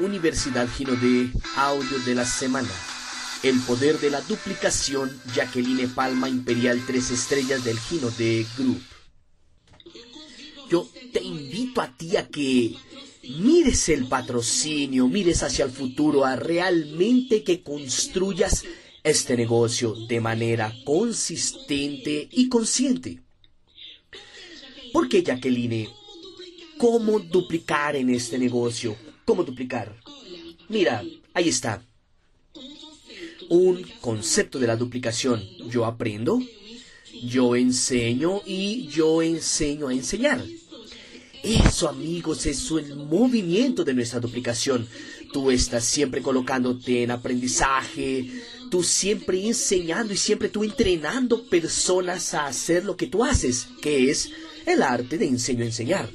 Universidad Gino de Audio de la Semana. El poder de la duplicación, Jacqueline Palma Imperial 3 estrellas del Gino de Group. Yo te invito a ti a que mires el patrocinio, mires hacia el futuro, a realmente que construyas este negocio de manera consistente y consciente. ¿Por qué, Jacqueline? ¿Cómo duplicar en este negocio? ¿Cómo duplicar? Mira, ahí está. Un concepto de la duplicación. Yo aprendo, yo enseño y yo enseño a enseñar. Eso, amigos, es el movimiento de nuestra duplicación. Tú estás siempre colocándote en aprendizaje, tú siempre enseñando y siempre tú entrenando personas a hacer lo que tú haces, que es el arte de enseño a enseñar.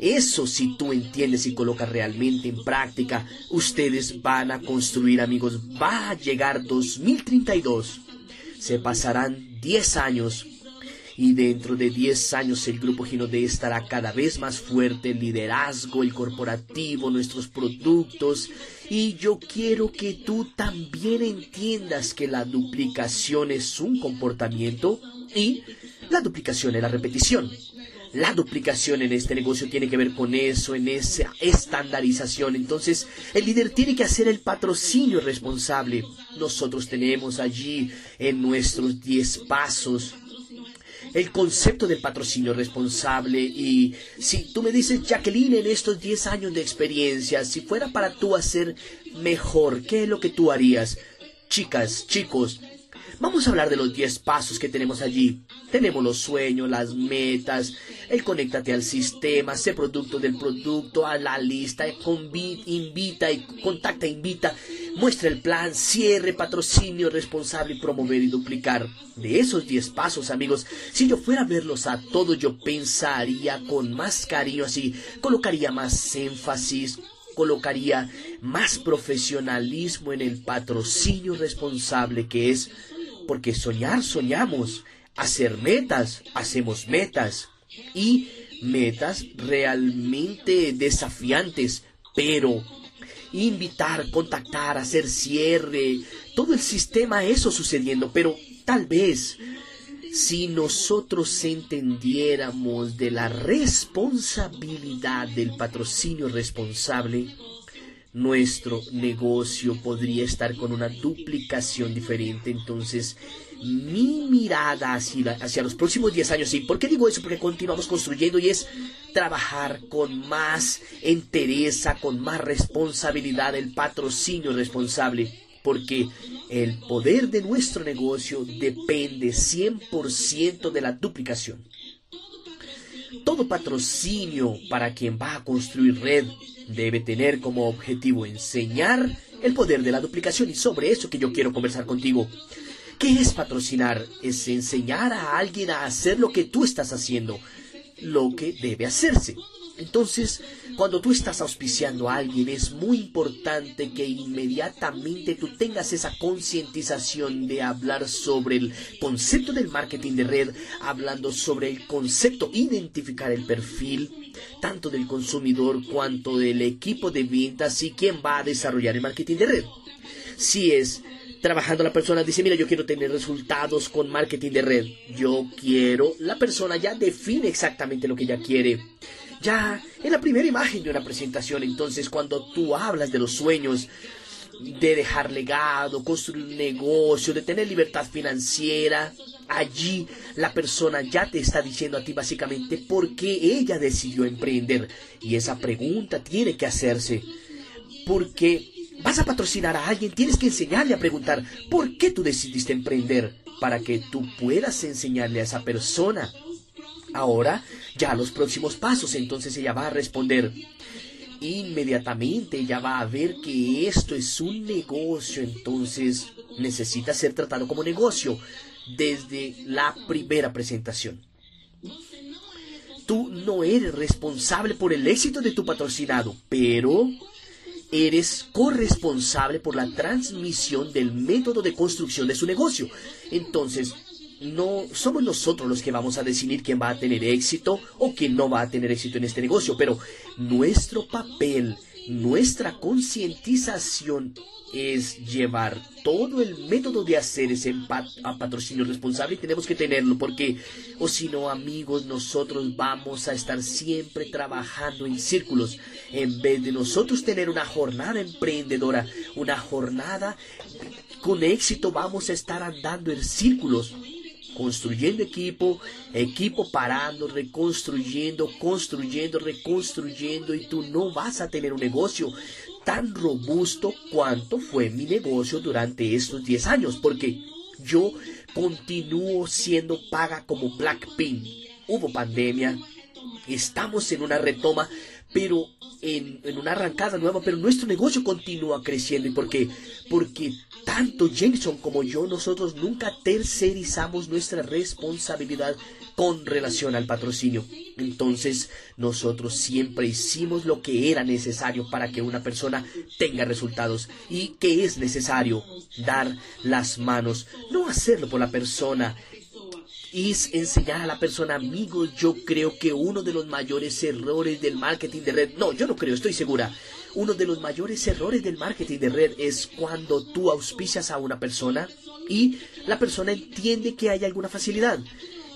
Eso si tú entiendes y colocas realmente en práctica, ustedes van a construir amigos. Va a llegar 2032. Se pasarán 10 años y dentro de 10 años el grupo Ginode estará cada vez más fuerte, el liderazgo, el corporativo, nuestros productos. Y yo quiero que tú también entiendas que la duplicación es un comportamiento y la duplicación es la repetición. La duplicación en este negocio tiene que ver con eso, en esa estandarización. Entonces, el líder tiene que hacer el patrocinio responsable. Nosotros tenemos allí en nuestros 10 pasos el concepto del patrocinio responsable y si tú me dices, Jacqueline, en estos 10 años de experiencia, si fuera para tú hacer mejor, ¿qué es lo que tú harías? Chicas, chicos, Vamos a hablar de los 10 pasos que tenemos allí. Tenemos los sueños, las metas, el conéctate al sistema, sé producto del producto, a la lista, invita contacta, invita, muestra el plan, cierre, patrocinio, responsable, promover y duplicar. De esos 10 pasos, amigos, si yo fuera a verlos a todos, yo pensaría con más cariño así, colocaría más énfasis, colocaría más profesionalismo en el patrocinio responsable que es porque soñar soñamos, hacer metas, hacemos metas y metas realmente desafiantes, pero invitar, contactar, hacer cierre, todo el sistema eso sucediendo, pero tal vez si nosotros entendiéramos de la responsabilidad del patrocinio responsable, nuestro negocio podría estar con una duplicación diferente. Entonces, mi mirada hacia, hacia los próximos 10 años, ¿y por qué digo eso? Porque continuamos construyendo y es trabajar con más entereza, con más responsabilidad, el patrocinio responsable. Porque el poder de nuestro negocio depende 100% de la duplicación. Todo patrocinio para quien va a construir red debe tener como objetivo enseñar el poder de la duplicación y sobre eso que yo quiero conversar contigo. ¿Qué es patrocinar? Es enseñar a alguien a hacer lo que tú estás haciendo, lo que debe hacerse. Entonces, cuando tú estás auspiciando a alguien, es muy importante que inmediatamente tú tengas esa concientización de hablar sobre el concepto del marketing de red, hablando sobre el concepto, identificar el perfil, tanto del consumidor cuanto del equipo de ventas y quién va a desarrollar el marketing de red. Si es trabajando la persona dice, mira, yo quiero tener resultados con marketing de red. Yo quiero, la persona ya define exactamente lo que ella quiere ya en la primera imagen de una presentación. Entonces, cuando tú hablas de los sueños, de dejar legado, construir un negocio, de tener libertad financiera, allí la persona ya te está diciendo a ti básicamente por qué ella decidió emprender. Y esa pregunta tiene que hacerse. Porque vas a patrocinar a alguien, tienes que enseñarle a preguntar por qué tú decidiste emprender para que tú puedas enseñarle a esa persona ahora ya los próximos pasos. Entonces ella va a responder. Inmediatamente ella va a ver que esto es un negocio, entonces necesita ser tratado como negocio desde la primera presentación. Tú no eres responsable por el éxito de tu patrocinado, pero eres corresponsable por la transmisión del método de construcción de su negocio. Entonces, no somos nosotros los que vamos a decidir quién va a tener éxito o quién no va a tener éxito en este negocio, pero nuestro papel nuestra concientización es llevar todo el método de hacer ese patrocinio responsable y tenemos que tenerlo porque o si no amigos nosotros vamos a estar siempre trabajando en círculos. En vez de nosotros tener una jornada emprendedora una jornada con éxito vamos a estar andando en círculos construyendo equipo, equipo parando, reconstruyendo, construyendo, reconstruyendo y tú no vas a tener un negocio tan robusto cuanto fue mi negocio durante estos 10 años, porque yo continúo siendo paga como Blackpink. Hubo pandemia, estamos en una retoma, pero en, una arrancada nueva, pero nuestro negocio continúa creciendo. ¿Y por qué? Porque tanto Jameson como yo, nosotros nunca tercerizamos nuestra responsabilidad con relación al patrocinio. Entonces, nosotros siempre hicimos lo que era necesario para que una persona tenga resultados y que es necesario dar las manos, no hacerlo por la persona es enseñar a la persona, amigo, yo creo que uno de los mayores errores del marketing de red, no, yo no creo, estoy segura, uno de los mayores errores del marketing de red es cuando tú auspicias a una persona y la persona entiende que hay alguna facilidad.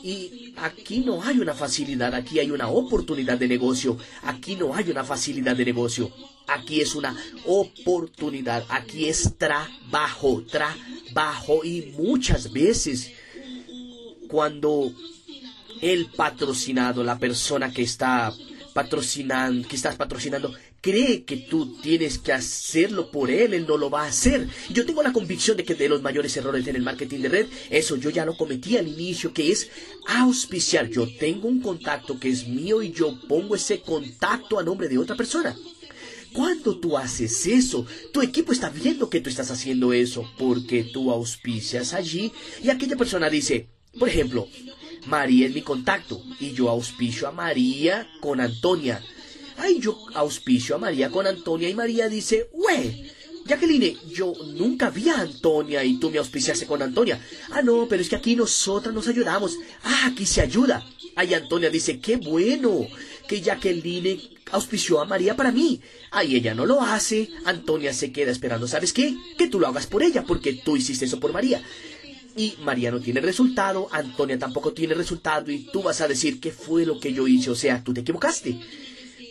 Y aquí no hay una facilidad, aquí hay una oportunidad de negocio, aquí no hay una facilidad de negocio, aquí es una oportunidad, aquí es trabajo, trabajo y muchas veces cuando el patrocinado, la persona que está patrocinando, que estás patrocinando, cree que tú tienes que hacerlo por él, él no lo va a hacer. Yo tengo la convicción de que de los mayores errores en el marketing de red, eso yo ya lo cometí al inicio, que es auspiciar. Yo tengo un contacto que es mío y yo pongo ese contacto a nombre de otra persona. Cuando tú haces eso, tu equipo está viendo que tú estás haciendo eso, porque tú auspicias allí y aquella persona dice, por ejemplo, María es mi contacto y yo auspicio a María con Antonia. Ay, yo auspicio a María con Antonia y María dice, ¡Wey! Jacqueline, yo nunca vi a Antonia y tú me auspiciaste con Antonia. Ah, no, pero es que aquí nosotras nos ayudamos. Ah, aquí se ayuda. Ay, Antonia dice, qué bueno que Jacqueline auspició a María para mí. Ay, ella no lo hace. Antonia se queda esperando. ¿Sabes qué? Que tú lo hagas por ella, porque tú hiciste eso por María y María no tiene resultado, Antonia tampoco tiene resultado y tú vas a decir qué fue lo que yo hice, o sea, tú te equivocaste.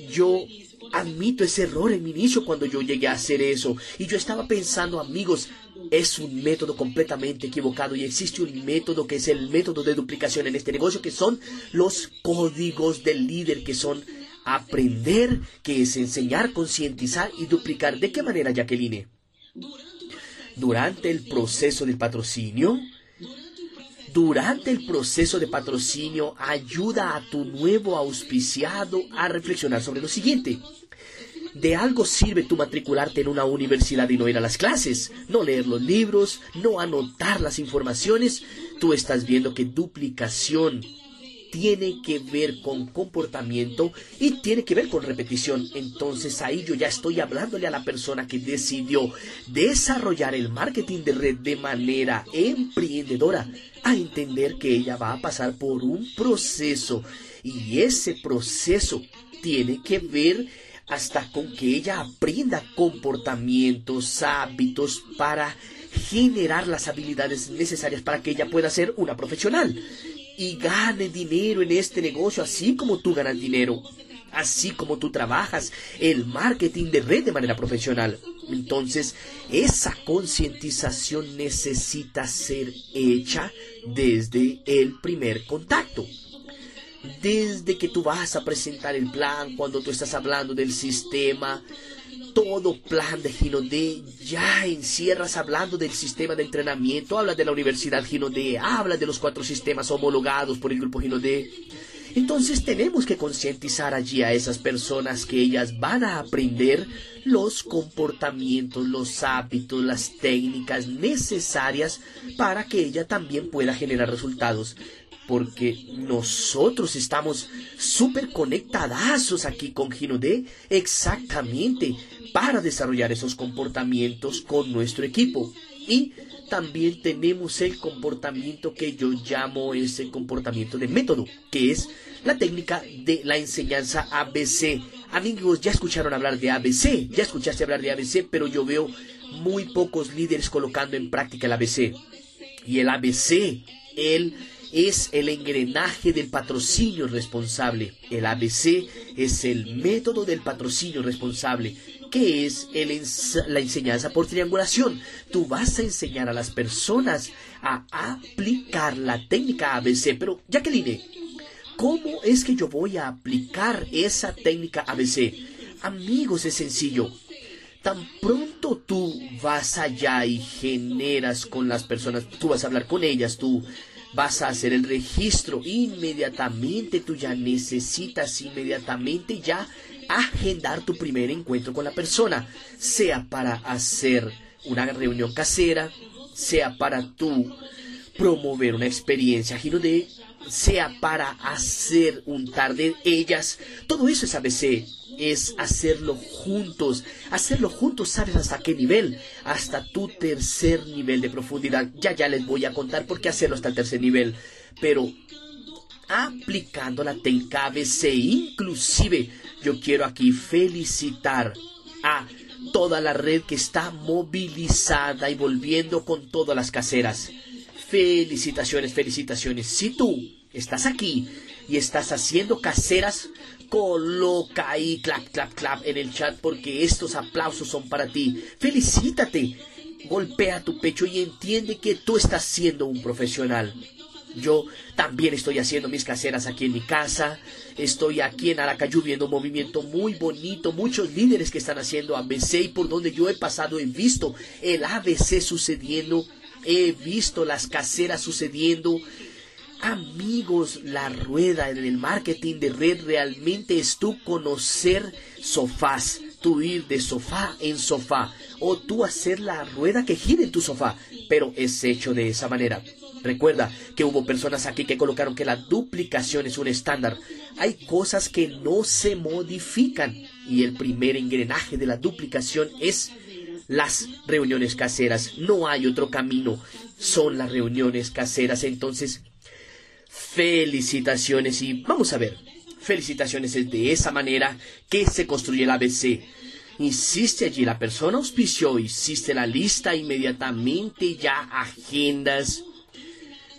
Yo admito ese error en mi inicio cuando yo llegué a hacer eso y yo estaba pensando, amigos, es un método completamente equivocado y existe un método que es el método de duplicación en este negocio que son los códigos del líder que son aprender, que es enseñar, concientizar y duplicar. ¿De qué manera, Jacqueline? Durante el proceso del patrocinio, durante el proceso de patrocinio, ayuda a tu nuevo auspiciado a reflexionar sobre lo siguiente. De algo sirve tu matricularte en una universidad y no ir a las clases, no leer los libros, no anotar las informaciones. Tú estás viendo que duplicación tiene que ver con comportamiento y tiene que ver con repetición. Entonces ahí yo ya estoy hablándole a la persona que decidió desarrollar el marketing de red de manera emprendedora a entender que ella va a pasar por un proceso y ese proceso tiene que ver hasta con que ella aprenda comportamientos, hábitos para generar las habilidades necesarias para que ella pueda ser una profesional y gane dinero en este negocio, así como tú ganas dinero, así como tú trabajas el marketing de red de manera profesional. Entonces, esa concientización necesita ser hecha desde el primer contacto. Desde que tú vas a presentar el plan, cuando tú estás hablando del sistema, todo plan de Gino D ya encierras hablando del sistema de entrenamiento, habla de la Universidad Gino D, habla de los cuatro sistemas homologados por el grupo Gino D. Entonces tenemos que concientizar allí a esas personas que ellas van a aprender los comportamientos, los hábitos, las técnicas necesarias para que ella también pueda generar resultados porque nosotros estamos súper conectadazos aquí con Gino D exactamente para desarrollar esos comportamientos con nuestro equipo. Y también tenemos el comportamiento que yo llamo ese comportamiento de método, que es la técnica de la enseñanza ABC. Amigos, ya escucharon hablar de ABC, ya escuchaste hablar de ABC, pero yo veo muy pocos líderes colocando en práctica el ABC. Y el ABC, él es el engranaje del patrocinio responsable. El ABC es el método del patrocinio responsable. que es el la enseñanza por triangulación? Tú vas a enseñar a las personas a aplicar la técnica ABC. Pero, Jacqueline, ¿cómo es que yo voy a aplicar esa técnica ABC? Amigos, es sencillo. Tan pronto tú vas allá y generas con las personas, tú vas a hablar con ellas, tú vas a hacer el registro inmediatamente, tú ya necesitas inmediatamente ya agendar tu primer encuentro con la persona, sea para hacer una reunión casera, sea para tú promover una experiencia giro de sea para hacer un tarde ellas, todo eso es ABC, es hacerlo juntos. Hacerlo juntos, ¿sabes hasta qué nivel? Hasta tu tercer nivel de profundidad. Ya ya les voy a contar por qué hacerlo hasta el tercer nivel. Pero aplicando la técnica ABC, inclusive yo quiero aquí felicitar a toda la red que está movilizada y volviendo con todas las caseras. Felicitaciones, felicitaciones. Si tú estás aquí y estás haciendo caseras, coloca ahí clap, clap, clap en el chat porque estos aplausos son para ti. Felicítate, golpea tu pecho y entiende que tú estás siendo un profesional. Yo también estoy haciendo mis caseras aquí en mi casa. Estoy aquí en Aracayú viendo un movimiento muy bonito. Muchos líderes que están haciendo ABC y por donde yo he pasado he visto el ABC sucediendo. He visto las caseras sucediendo. Amigos, la rueda en el marketing de red realmente es tú conocer sofás, tú ir de sofá en sofá o tú hacer la rueda que gire en tu sofá, pero es hecho de esa manera. Recuerda que hubo personas aquí que colocaron que la duplicación es un estándar. Hay cosas que no se modifican y el primer engranaje de la duplicación es las reuniones caseras. No hay otro camino. Son las reuniones caseras. Entonces, Felicitaciones y vamos a ver. Felicitaciones es de esa manera que se construye el ABC. Insiste allí, la persona auspició, hiciste la lista inmediatamente, ya agendas.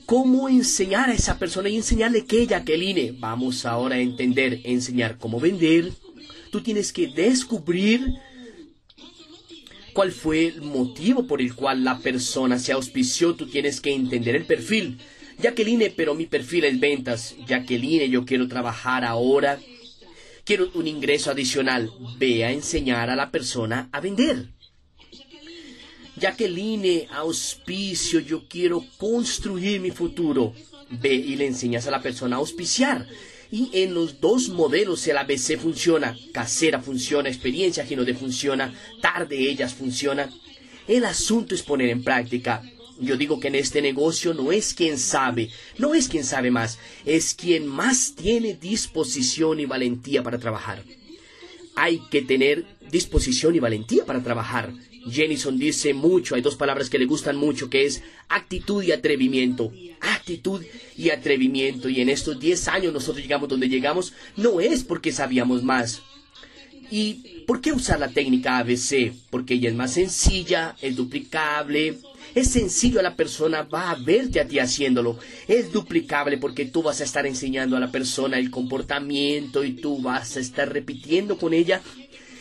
¿Cómo enseñar a esa persona y enseñarle que Jacqueline? Vamos ahora a entender, enseñar cómo vender. Tú tienes que descubrir cuál fue el motivo por el cual la persona se auspició. Tú tienes que entender el perfil. Jacqueline, pero mi perfil es ventas. Jacqueline, yo quiero trabajar ahora. Quiero un ingreso adicional. Ve a enseñar a la persona a vender. Jacqueline, auspicio, yo quiero construir mi futuro. Ve y le enseñas a la persona a auspiciar. Y en los dos modelos el ABC funciona. Casera funciona, experiencia de funciona, tarde ellas funciona. El asunto es poner en práctica. Yo digo que en este negocio no es quien sabe, no es quien sabe más, es quien más tiene disposición y valentía para trabajar. Hay que tener disposición y valentía para trabajar. Jenison dice mucho, hay dos palabras que le gustan mucho, que es actitud y atrevimiento. Actitud y atrevimiento. Y en estos 10 años nosotros llegamos donde llegamos, no es porque sabíamos más. ¿Y por qué usar la técnica ABC? Porque ella es más sencilla, es duplicable, es sencillo, la persona va a verte a ti haciéndolo. Es duplicable porque tú vas a estar enseñando a la persona el comportamiento y tú vas a estar repitiendo con ella.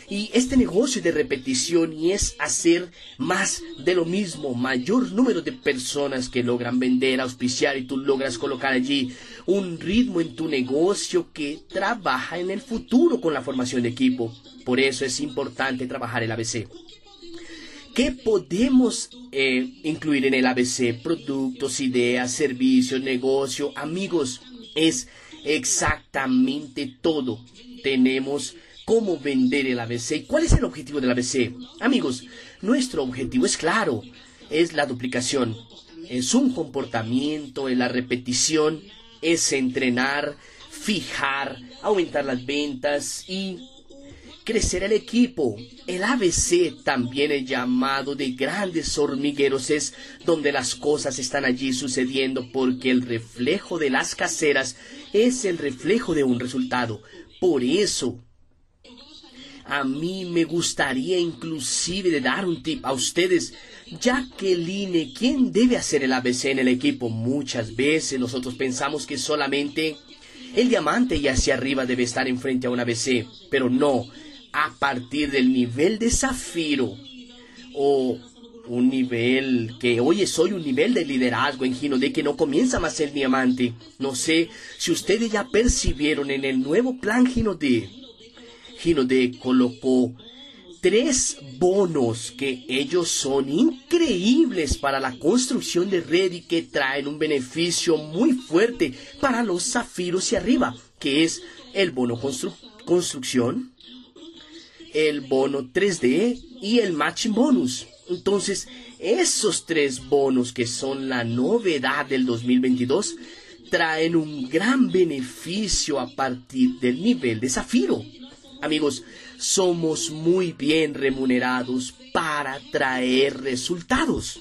Y este negocio de repetición y es hacer más de lo mismo, mayor número de personas que logran vender, auspiciar y tú logras colocar allí un ritmo en tu negocio que trabaja en el futuro con la formación de equipo. Por eso es importante trabajar el ABC. ¿Qué podemos eh, incluir en el ABC? Productos, ideas, servicios, negocio, amigos. Es exactamente todo. Tenemos cómo vender el ABC. ¿Y cuál es el objetivo del ABC? Amigos, nuestro objetivo es claro. Es la duplicación. Es un comportamiento, es la repetición, es entrenar, fijar, aumentar las ventas y crecer el equipo. El ABC también es llamado de grandes hormigueros, es donde las cosas están allí sucediendo porque el reflejo de las caseras es el reflejo de un resultado. Por eso, a mí me gustaría inclusive de dar un tip a ustedes. Jacqueline, ¿quién debe hacer el ABC en el equipo? Muchas veces nosotros pensamos que solamente el diamante y hacia arriba debe estar enfrente a un ABC, pero no. A partir del nivel de zafiro o un nivel que, oye, soy un nivel de liderazgo en Gino de que no comienza más el diamante. No sé si ustedes ya percibieron en el nuevo plan Gino de de colocó tres bonos que ellos son increíbles para la construcción de red y que traen un beneficio muy fuerte para los zafiros y arriba, que es el bono construcción, el bono 3D y el matching bonus. Entonces, esos tres bonos que son la novedad del 2022 traen un gran beneficio a partir del nivel de zafiro. Amigos, somos muy bien remunerados para traer resultados,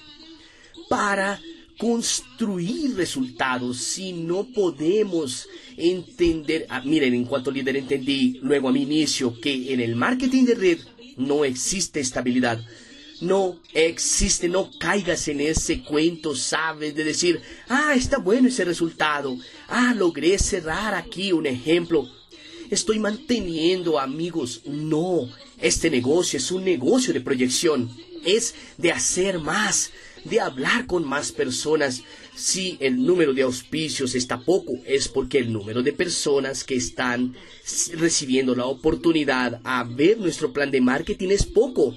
para construir resultados. Si no podemos entender, ah, miren, en cuanto líder entendí luego a mi inicio que en el marketing de red no existe estabilidad. No existe, no caigas en ese cuento, sabes, de decir, ah, está bueno ese resultado, ah, logré cerrar aquí un ejemplo estoy manteniendo amigos. No, este negocio es un negocio de proyección. Es de hacer más, de hablar con más personas. Si el número de auspicios está poco, es porque el número de personas que están recibiendo la oportunidad a ver nuestro plan de marketing es poco.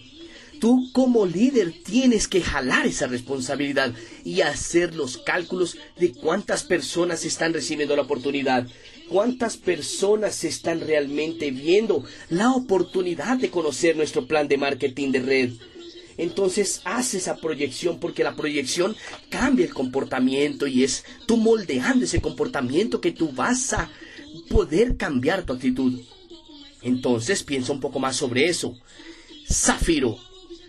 Tú como líder tienes que jalar esa responsabilidad y hacer los cálculos de cuántas personas están recibiendo la oportunidad cuántas personas están realmente viendo la oportunidad de conocer nuestro plan de marketing de red. Entonces haz esa proyección porque la proyección cambia el comportamiento y es tú moldeando ese comportamiento que tú vas a poder cambiar tu actitud. Entonces piensa un poco más sobre eso. Zafiro.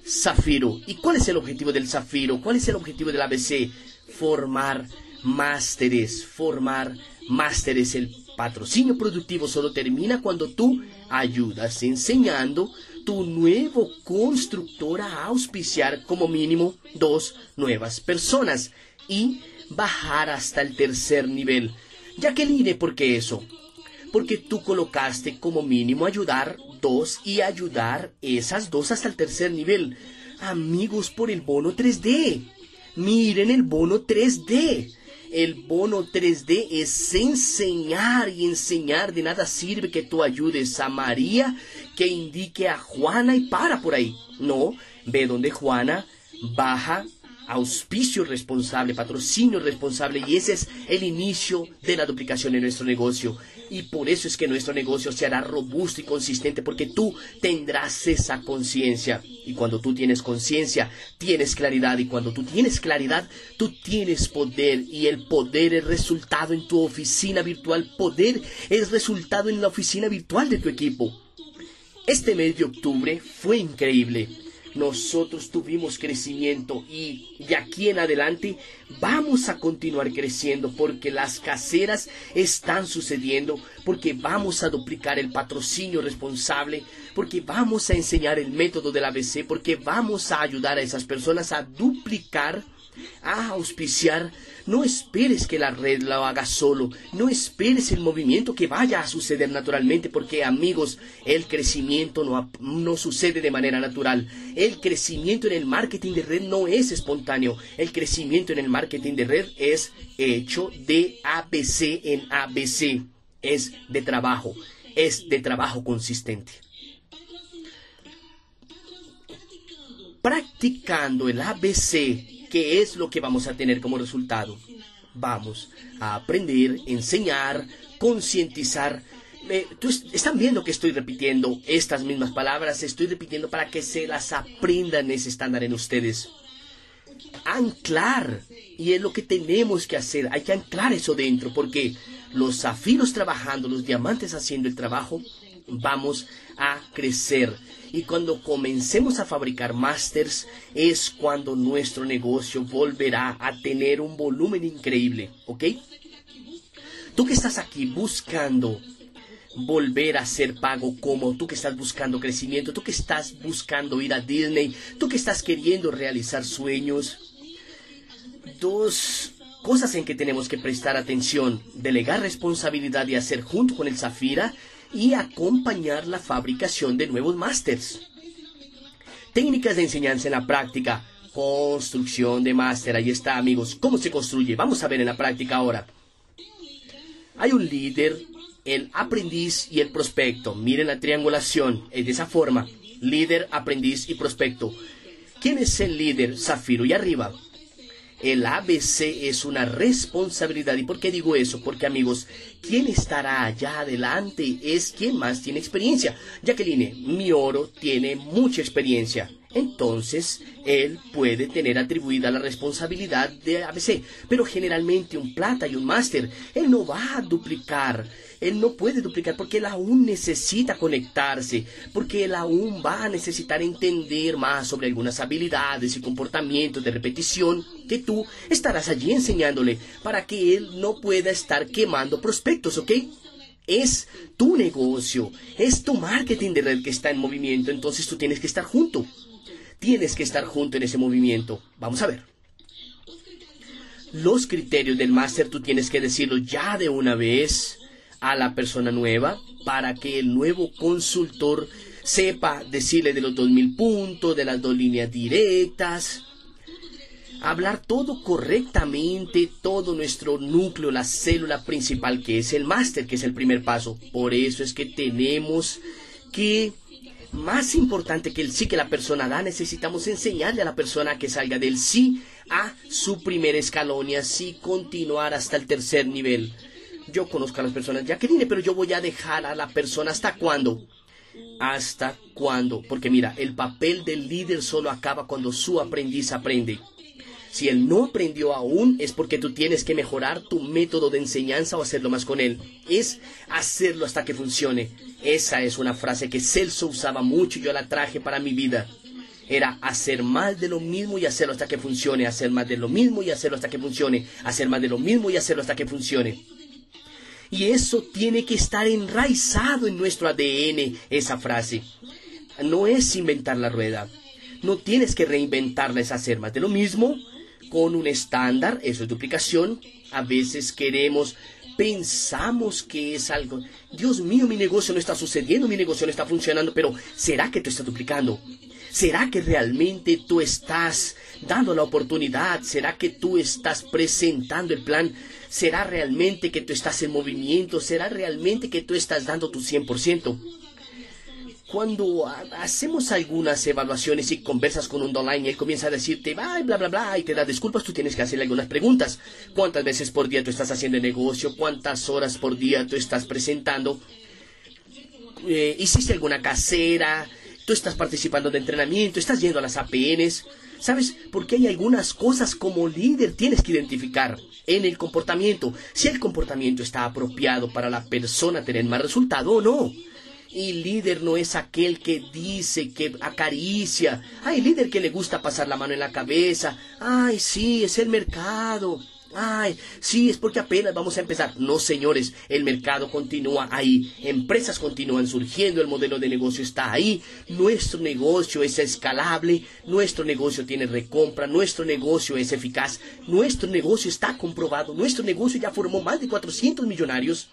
Zafiro. ¿Y cuál es el objetivo del Zafiro? ¿Cuál es el objetivo del ABC? Formar másteres. Formar másteres. El Patrocinio productivo solo termina cuando tú ayudas enseñando tu nuevo constructor a auspiciar como mínimo dos nuevas personas y bajar hasta el tercer nivel. Jacqueline, ¿por qué eso? Porque tú colocaste como mínimo ayudar dos y ayudar esas dos hasta el tercer nivel. Amigos, por el bono 3D. Miren el bono 3D el bono 3D es enseñar y enseñar. De nada sirve que tú ayudes a María, que indique a Juana y para por ahí. No, ve donde Juana baja auspicio responsable, patrocinio responsable y ese es el inicio de la duplicación en nuestro negocio. Y por eso es que nuestro negocio se hará robusto y consistente porque tú tendrás esa conciencia. Y cuando tú tienes conciencia, tienes claridad. Y cuando tú tienes claridad, tú tienes poder. Y el poder es resultado en tu oficina virtual. Poder es resultado en la oficina virtual de tu equipo. Este mes de octubre fue increíble. Nosotros tuvimos crecimiento y de aquí en adelante vamos a continuar creciendo porque las caseras están sucediendo, porque vamos a duplicar el patrocinio responsable, porque vamos a enseñar el método del ABC, porque vamos a ayudar a esas personas a duplicar, a auspiciar no esperes que la red lo haga solo. No esperes el movimiento que vaya a suceder naturalmente, porque amigos, el crecimiento no, no sucede de manera natural. El crecimiento en el marketing de red no es espontáneo. El crecimiento en el marketing de red es hecho de ABC en ABC. Es de trabajo. Es de trabajo consistente. Practicando el ABC ¿qué es lo que vamos a tener como resultado? Vamos a aprender, enseñar, concientizar. están viendo que estoy repitiendo estas mismas palabras, estoy repitiendo para que se las aprendan ese estándar en ustedes. Anclar, y es lo que tenemos que hacer, hay que anclar eso dentro, porque los zafiros trabajando, los diamantes haciendo el trabajo, vamos a crecer. Y cuando comencemos a fabricar masters es cuando nuestro negocio volverá a tener un volumen increíble, ¿ok? Tú que estás aquí buscando volver a ser pago como tú que estás buscando crecimiento, tú que estás buscando ir a Disney, tú que estás queriendo realizar sueños. Dos cosas en que tenemos que prestar atención, delegar responsabilidad y hacer junto con el Zafira y acompañar la fabricación de nuevos másters. Técnicas de enseñanza en la práctica, construcción de máster, ahí está amigos, ¿cómo se construye? Vamos a ver en la práctica ahora. Hay un líder, el aprendiz y el prospecto. Miren la triangulación, es de esa forma, líder, aprendiz y prospecto. ¿Quién es el líder? Zafiro y arriba. El ABC es una responsabilidad. ¿Y por qué digo eso? Porque amigos, quien estará allá adelante es quien más tiene experiencia. Jacqueline, mi oro tiene mucha experiencia. Entonces, él puede tener atribuida la responsabilidad de ABC. Pero generalmente un plata y un máster, él no va a duplicar él no puede duplicar porque él aún necesita conectarse, porque él aún va a necesitar entender más sobre algunas habilidades y comportamientos de repetición que tú estarás allí enseñándole para que él no pueda estar quemando prospectos, ¿ok? Es tu negocio, es tu marketing de red que está en movimiento, entonces tú tienes que estar junto. Tienes que estar junto en ese movimiento. Vamos a ver. Los criterios del máster tú tienes que decirlo ya de una vez a la persona nueva para que el nuevo consultor sepa decirle de los 2000 puntos, de las dos líneas directas, hablar todo correctamente, todo nuestro núcleo, la célula principal que es el máster, que es el primer paso. Por eso es que tenemos que, más importante que el sí que la persona da, necesitamos enseñarle a la persona que salga del sí a su primer escalón y así continuar hasta el tercer nivel yo conozco a las personas, Jacqueline, pero yo voy a dejar a la persona hasta cuándo. ¿Hasta cuándo? Porque mira, el papel del líder solo acaba cuando su aprendiz aprende. Si él no aprendió aún, es porque tú tienes que mejorar tu método de enseñanza o hacerlo más con él. Es hacerlo hasta que funcione. Esa es una frase que Celso usaba mucho y yo la traje para mi vida. Era hacer más de lo mismo y hacerlo hasta que funcione. Hacer más de lo mismo y hacerlo hasta que funcione. Hacer más de lo mismo y hacerlo hasta que funcione. Y eso tiene que estar enraizado en nuestro ADN, esa frase. No es inventar la rueda. No tienes que reinventarla, es hacer más de lo mismo con un estándar, eso es duplicación. A veces queremos, pensamos que es algo, Dios mío, mi negocio no está sucediendo, mi negocio no está funcionando, pero ¿será que tú estás duplicando? ¿Será que realmente tú estás dando la oportunidad? ¿Será que tú estás presentando el plan? ¿Será realmente que tú estás en movimiento? ¿Será realmente que tú estás dando tu 100%? Cuando hacemos algunas evaluaciones y conversas con un online él comienza a decirte, bla, bla, bla, bla, y te da disculpas, tú tienes que hacerle algunas preguntas. ¿Cuántas veces por día tú estás haciendo negocio? ¿Cuántas horas por día tú estás presentando? Eh, ¿Hiciste alguna casera? ¿Tú estás participando de entrenamiento? ¿Estás yendo a las APNs? ¿Sabes? Porque hay algunas cosas como líder tienes que identificar en el comportamiento. Si el comportamiento está apropiado para la persona tener más resultado o no. Y líder no es aquel que dice, que acaricia. Hay líder que le gusta pasar la mano en la cabeza. Ay, sí, es el mercado. Ay, sí, es porque apenas vamos a empezar. No, señores, el mercado continúa ahí. Empresas continúan surgiendo, el modelo de negocio está ahí. Nuestro negocio es escalable, nuestro negocio tiene recompra, nuestro negocio es eficaz, nuestro negocio está comprobado, nuestro negocio ya formó más de 400 millonarios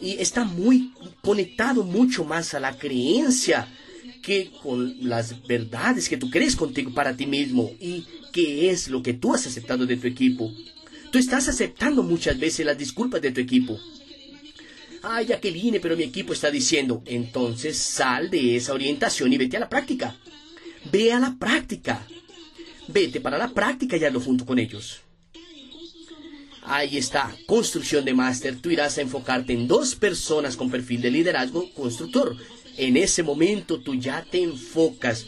y está muy conectado mucho más a la creencia que con las verdades que tú crees contigo para ti mismo y qué es lo que tú has aceptado de tu equipo. Tú estás aceptando muchas veces las disculpas de tu equipo. Ay, Jacqueline, pero mi equipo está diciendo, entonces sal de esa orientación y vete a la práctica. Ve a la práctica. Vete para la práctica y hazlo junto con ellos. Ahí está, construcción de máster. Tú irás a enfocarte en dos personas con perfil de liderazgo constructor. En ese momento tú ya te enfocas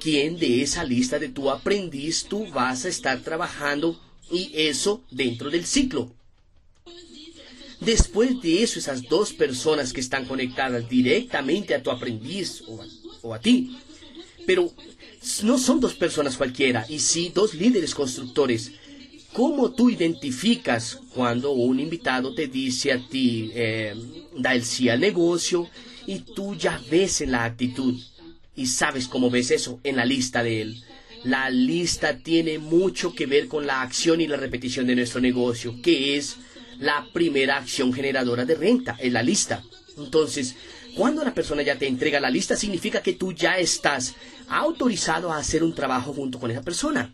quién de esa lista de tu aprendiz tú vas a estar trabajando y eso dentro del ciclo. Después de eso, esas dos personas que están conectadas directamente a tu aprendiz o a, ti, pero no son dos personas cualquiera, y sí dos líderes constructores. ¿Cómo tú identificas cuando un invitado te dice a ti, eh, da el sí al negocio, y tú ya ves en la actitud y sabes cómo ves eso en la lista de él? La lista tiene mucho que ver con la acción y la repetición de nuestro negocio, que es la primera acción generadora de renta, en la lista. Entonces, cuando la persona ya te entrega la lista, significa que tú ya estás autorizado a hacer un trabajo junto con esa persona.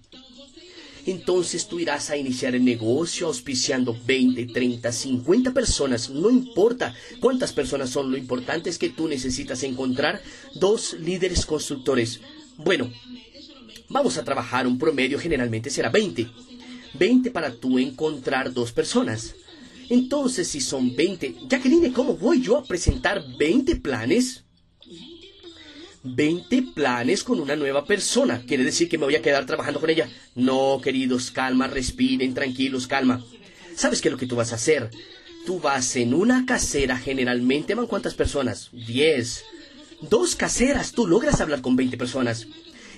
Entonces tú irás a iniciar el negocio auspiciando 20, 30, 50 personas. No importa cuántas personas son, lo importante es que tú necesitas encontrar dos líderes constructores. Bueno, vamos a trabajar un promedio, generalmente será 20. 20 para tú encontrar dos personas. Entonces, si son 20, Jacqueline, ¿cómo voy yo a presentar 20 planes? 20 planes con una nueva persona. ¿Quiere decir que me voy a quedar trabajando con ella? No, queridos, calma, respiren, tranquilos, calma. ¿Sabes qué es lo que tú vas a hacer? Tú vas en una casera, generalmente van cuántas personas? 10. Dos caseras, tú logras hablar con 20 personas.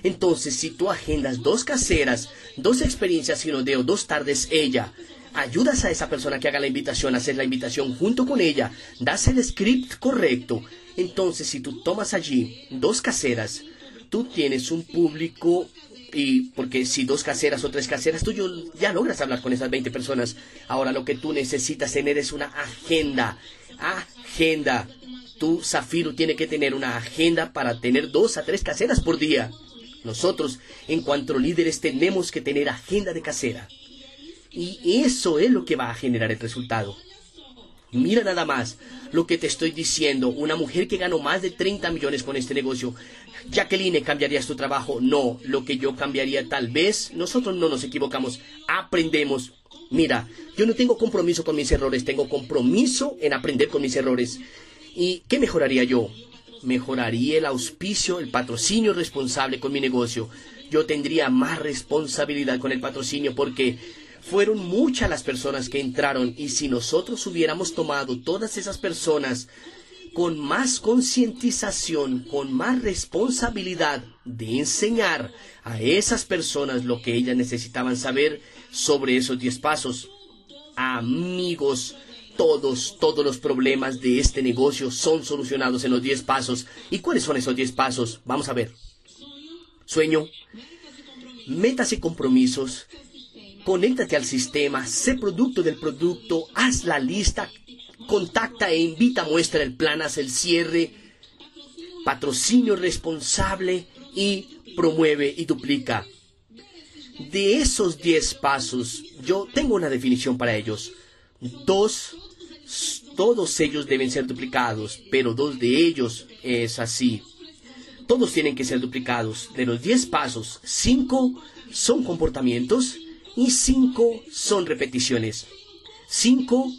Entonces, si tú agendas dos caseras, dos experiencias y no de dos tardes ella, ayudas a esa persona que haga la invitación, hacer la invitación junto con ella, das el script correcto, entonces, si tú tomas allí dos caseras, tú tienes un público y porque si dos caseras o tres caseras, tú ya logras hablar con esas 20 personas. Ahora lo que tú necesitas tener es una agenda. Agenda. Tu Zafiro tiene que tener una agenda para tener dos a tres caseras por día. Nosotros, en cuanto líderes, tenemos que tener agenda de casera. Y eso es lo que va a generar el resultado. Mira nada más lo que te estoy diciendo. Una mujer que ganó más de 30 millones con este negocio. Jacqueline, ¿cambiarías tu trabajo? No. Lo que yo cambiaría tal vez, nosotros no nos equivocamos. Aprendemos. Mira, yo no tengo compromiso con mis errores, tengo compromiso en aprender con mis errores. ¿Y qué mejoraría yo? Mejoraría el auspicio, el patrocinio responsable con mi negocio. Yo tendría más responsabilidad con el patrocinio porque fueron muchas las personas que entraron y si nosotros hubiéramos tomado todas esas personas con más concientización, con más responsabilidad de enseñar a esas personas lo que ellas necesitaban saber sobre esos diez pasos. Amigos, todos, todos los problemas de este negocio son solucionados en los diez pasos. ¿Y cuáles son esos diez pasos? Vamos a ver. Sueño, metas y compromisos, conéctate al sistema, sé producto del producto, haz la lista, contacta e invita, muestra el plan, haz el cierre, patrocinio responsable y promueve y duplica. De esos 10 pasos, yo tengo una definición para ellos. Dos, todos ellos deben ser duplicados, pero dos de ellos es así. Todos tienen que ser duplicados. De los 10 pasos, cinco son comportamientos y cinco son repeticiones. Cinco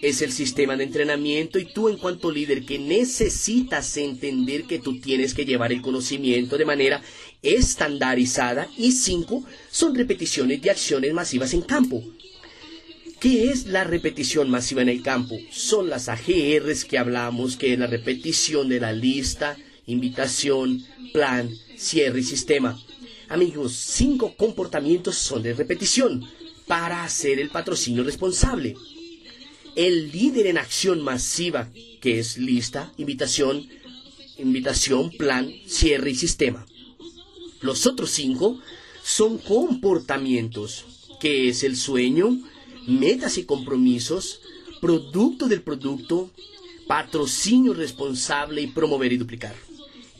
es el sistema de entrenamiento y tú en cuanto líder que necesitas entender que tú tienes que llevar el conocimiento de manera estandarizada y cinco son repeticiones de acciones masivas en campo. ¿Qué es la repetición masiva en el campo? Son las AGRs que hablamos, que es la repetición de la lista, invitación, plan, cierre y sistema. Amigos, cinco comportamientos son de repetición para hacer el patrocinio responsable. El líder en acción masiva, que es lista, invitación, invitación, plan, cierre y sistema. Los otros cinco son comportamientos, que es el sueño, metas y compromisos, producto del producto, patrocinio responsable y promover y duplicar.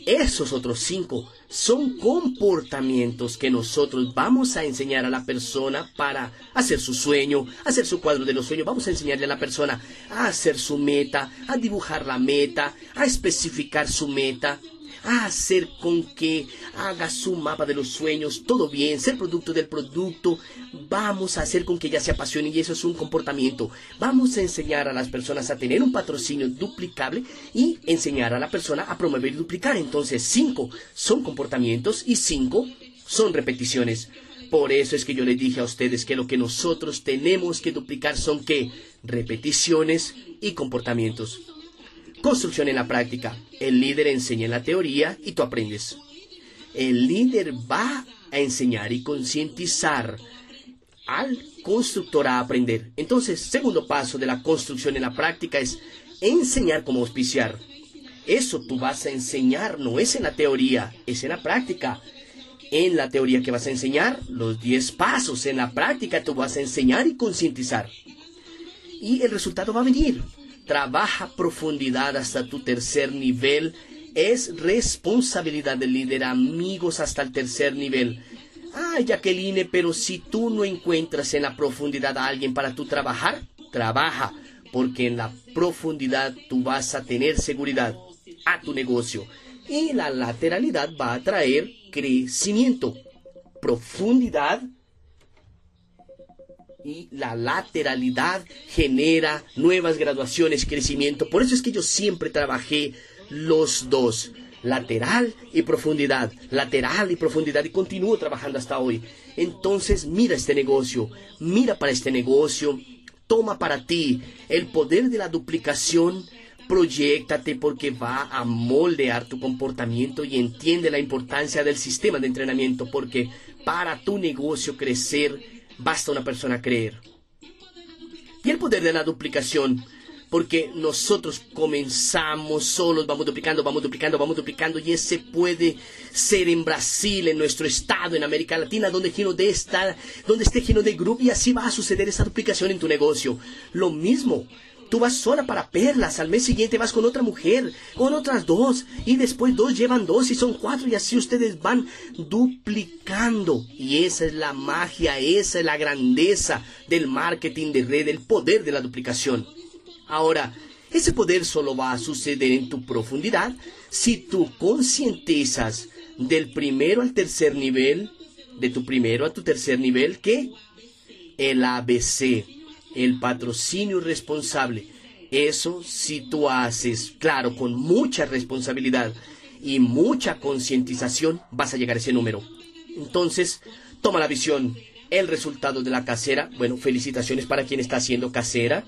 Esos otros cinco son comportamientos que nosotros vamos a enseñar a la persona para hacer su sueño, hacer su cuadro de los sueños. Vamos a enseñarle a la persona a hacer su meta, a dibujar la meta, a especificar su meta, hacer con que haga su mapa de los sueños, todo bien, ser producto del producto, vamos a hacer con que ella se apasione y eso es un comportamiento. Vamos a enseñar a las personas a tener un patrocinio duplicable y enseñar a la persona a promover y duplicar. Entonces, cinco son comportamientos y cinco son repeticiones. Por eso es que yo les dije a ustedes que lo que nosotros tenemos que duplicar son qué? Repeticiones y comportamientos. Construcción en la práctica. El líder enseña en la teoría y tú aprendes. El líder va a enseñar y concientizar al constructor a aprender. Entonces, segundo paso de la construcción en la práctica es enseñar cómo auspiciar. Eso tú vas a enseñar, no es en la teoría, es en la práctica. En la teoría que vas a enseñar, los 10 pasos, en la práctica tú vas a enseñar y concientizar. Y el resultado va a venir. Trabaja profundidad hasta tu tercer nivel. Es responsabilidad del líder, amigos hasta el tercer nivel. Ay, Jacqueline, pero si tú no encuentras en la profundidad a alguien para tu trabajar, trabaja, porque en la profundidad tú vas a tener seguridad a tu negocio. Y la lateralidad va a traer crecimiento, profundidad y la lateralidad genera nuevas graduaciones, crecimiento. Por eso es que yo siempre trabajé los dos, lateral y profundidad, lateral y profundidad y continúo trabajando hasta hoy. Entonces mira este negocio, mira para este negocio, toma para ti el poder de la duplicación Proyectate porque va a moldear tu comportamiento y entiende la importancia del sistema de entrenamiento porque para tu negocio crecer basta una persona creer. Y el poder de la duplicación, porque nosotros comenzamos solos, vamos duplicando, vamos duplicando, vamos duplicando, y ese puede ser en Brasil, en nuestro estado, en América Latina, donde Gino de está, donde esté Gino de Group, y así va a suceder esa duplicación en tu negocio. Lo mismo Tú vas sola para perlas, al mes siguiente vas con otra mujer, con otras dos, y después dos llevan dos y son cuatro, y así ustedes van duplicando. Y esa es la magia, esa es la grandeza del marketing de red, el poder de la duplicación. Ahora, ese poder solo va a suceder en tu profundidad si tú concientizas del primero al tercer nivel, de tu primero a tu tercer nivel, que el ABC el patrocinio responsable. Eso si tú haces, claro, con mucha responsabilidad y mucha concientización, vas a llegar a ese número. Entonces, toma la visión, el resultado de la casera. Bueno, felicitaciones para quien está haciendo casera.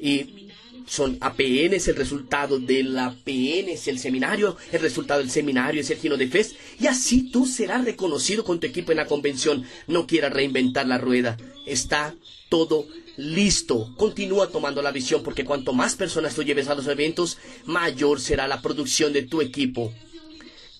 Y son APN, es el resultado del APN, es el seminario, el resultado del seminario es el Gino de Fest, y así tú serás reconocido con tu equipo en la convención. No quieras reinventar la rueda, está todo listo. Continúa tomando la visión porque cuanto más personas tú lleves a los eventos, mayor será la producción de tu equipo.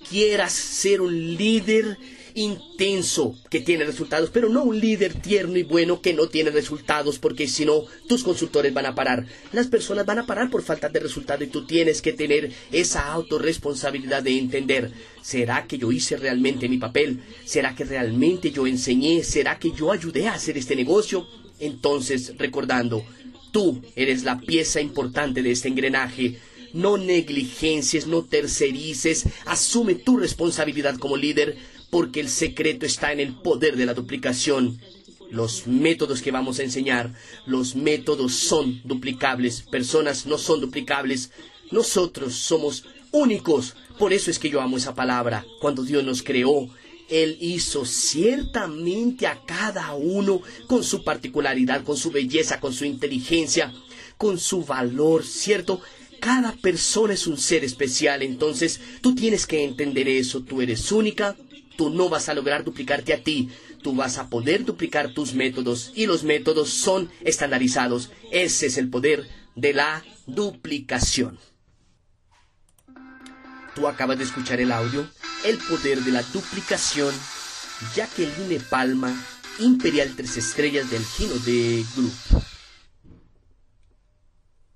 Quieras ser un líder intenso que tiene resultados, pero no un líder tierno y bueno que no tiene resultados, porque si no, tus consultores van a parar. Las personas van a parar por falta de resultado y tú tienes que tener esa autorresponsabilidad de entender, ¿será que yo hice realmente mi papel? ¿Será que realmente yo enseñé? ¿Será que yo ayudé a hacer este negocio? Entonces, recordando, tú eres la pieza importante de este engranaje. No negligencies, no tercerices, asume tu responsabilidad como líder, porque el secreto está en el poder de la duplicación. Los métodos que vamos a enseñar, los métodos son duplicables, personas no son duplicables, nosotros somos únicos. Por eso es que yo amo esa palabra. Cuando Dios nos creó, él hizo ciertamente a cada uno con su particularidad, con su belleza, con su inteligencia, con su valor, ¿cierto? Cada persona es un ser especial, entonces tú tienes que entender eso, tú eres única, tú no vas a lograr duplicarte a ti, tú vas a poder duplicar tus métodos y los métodos son estandarizados. Ese es el poder de la duplicación. Tú acabas de escuchar el audio El poder de la duplicación, Jacqueline Palma, Imperial Tres Estrellas del Gino de Group.